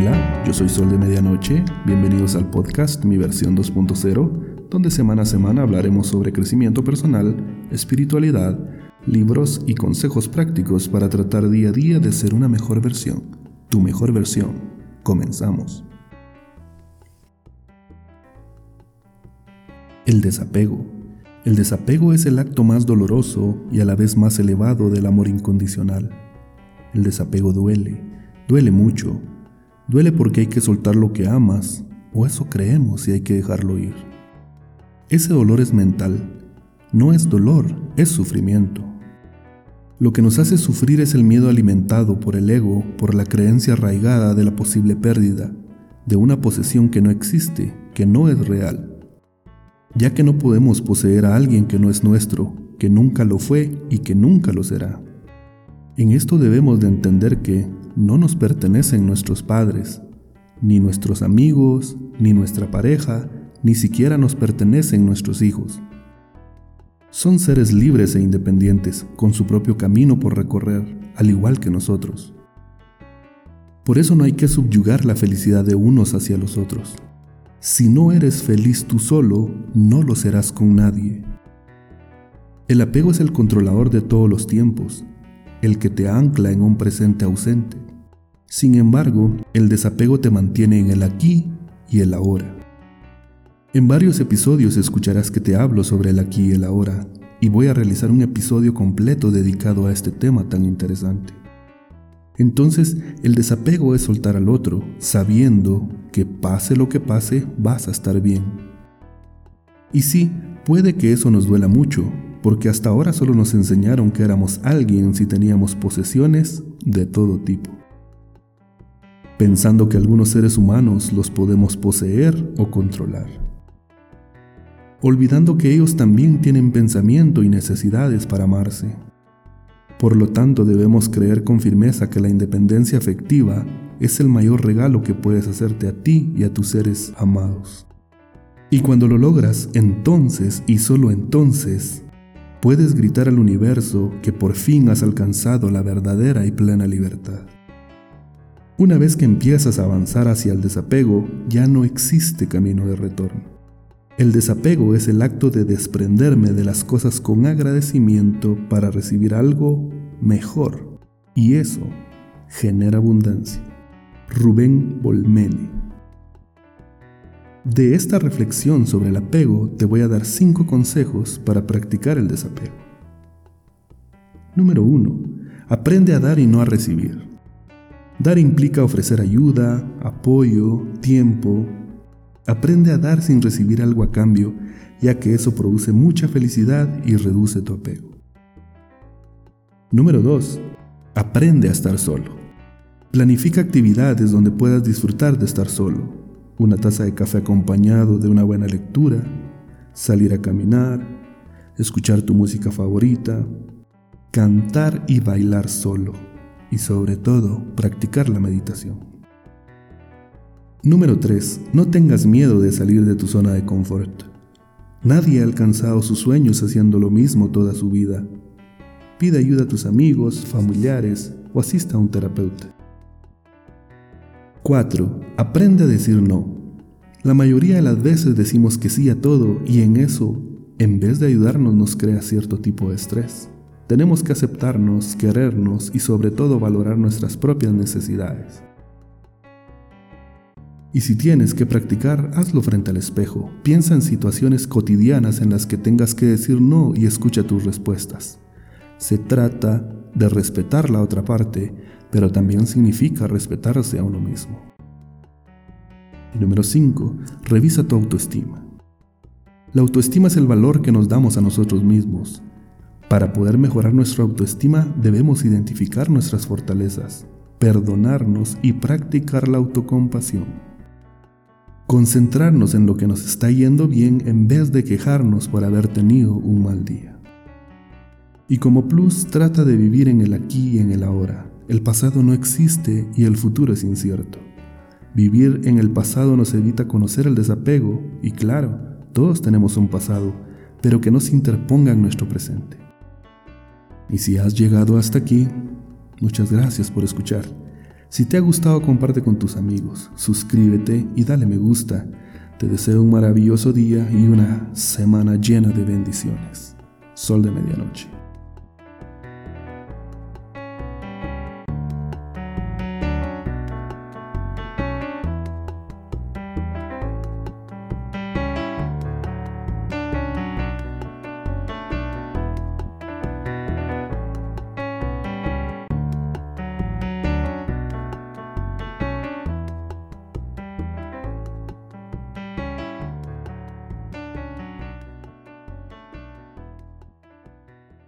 Hola, yo soy Sol de Medianoche, bienvenidos al podcast Mi versión 2.0, donde semana a semana hablaremos sobre crecimiento personal, espiritualidad, libros y consejos prácticos para tratar día a día de ser una mejor versión, tu mejor versión. Comenzamos. El desapego. El desapego es el acto más doloroso y a la vez más elevado del amor incondicional. El desapego duele, duele mucho, Duele porque hay que soltar lo que amas, o eso creemos y hay que dejarlo ir. Ese dolor es mental, no es dolor, es sufrimiento. Lo que nos hace sufrir es el miedo alimentado por el ego, por la creencia arraigada de la posible pérdida, de una posesión que no existe, que no es real. Ya que no podemos poseer a alguien que no es nuestro, que nunca lo fue y que nunca lo será. En esto debemos de entender que, no nos pertenecen nuestros padres, ni nuestros amigos, ni nuestra pareja, ni siquiera nos pertenecen nuestros hijos. Son seres libres e independientes, con su propio camino por recorrer, al igual que nosotros. Por eso no hay que subyugar la felicidad de unos hacia los otros. Si no eres feliz tú solo, no lo serás con nadie. El apego es el controlador de todos los tiempos, el que te ancla en un presente ausente. Sin embargo, el desapego te mantiene en el aquí y el ahora. En varios episodios escucharás que te hablo sobre el aquí y el ahora, y voy a realizar un episodio completo dedicado a este tema tan interesante. Entonces, el desapego es soltar al otro, sabiendo que pase lo que pase, vas a estar bien. Y sí, puede que eso nos duela mucho, porque hasta ahora solo nos enseñaron que éramos alguien si teníamos posesiones de todo tipo pensando que algunos seres humanos los podemos poseer o controlar, olvidando que ellos también tienen pensamiento y necesidades para amarse. Por lo tanto, debemos creer con firmeza que la independencia afectiva es el mayor regalo que puedes hacerte a ti y a tus seres amados. Y cuando lo logras, entonces y solo entonces, puedes gritar al universo que por fin has alcanzado la verdadera y plena libertad. Una vez que empiezas a avanzar hacia el desapego, ya no existe camino de retorno. El desapego es el acto de desprenderme de las cosas con agradecimiento para recibir algo mejor. Y eso genera abundancia. Rubén Bolmeni. De esta reflexión sobre el apego te voy a dar cinco consejos para practicar el desapego. Número 1. Aprende a dar y no a recibir. Dar implica ofrecer ayuda, apoyo, tiempo. Aprende a dar sin recibir algo a cambio, ya que eso produce mucha felicidad y reduce tu apego. Número 2. Aprende a estar solo. Planifica actividades donde puedas disfrutar de estar solo. Una taza de café acompañado de una buena lectura, salir a caminar, escuchar tu música favorita, cantar y bailar solo y sobre todo practicar la meditación. Número 3. No tengas miedo de salir de tu zona de confort. Nadie ha alcanzado sus sueños haciendo lo mismo toda su vida. Pide ayuda a tus amigos, familiares o asista a un terapeuta. 4. Aprende a decir no. La mayoría de las veces decimos que sí a todo y en eso, en vez de ayudarnos, nos crea cierto tipo de estrés. Tenemos que aceptarnos, querernos y sobre todo valorar nuestras propias necesidades. Y si tienes que practicar, hazlo frente al espejo. Piensa en situaciones cotidianas en las que tengas que decir no y escucha tus respuestas. Se trata de respetar la otra parte, pero también significa respetarse a uno mismo. Número 5. Revisa tu autoestima. La autoestima es el valor que nos damos a nosotros mismos. Para poder mejorar nuestra autoestima debemos identificar nuestras fortalezas, perdonarnos y practicar la autocompasión. Concentrarnos en lo que nos está yendo bien en vez de quejarnos por haber tenido un mal día. Y como plus trata de vivir en el aquí y en el ahora. El pasado no existe y el futuro es incierto. Vivir en el pasado nos evita conocer el desapego y claro, todos tenemos un pasado, pero que no se interponga en nuestro presente. Y si has llegado hasta aquí, muchas gracias por escuchar. Si te ha gustado, comparte con tus amigos, suscríbete y dale me gusta. Te deseo un maravilloso día y una semana llena de bendiciones. Sol de medianoche.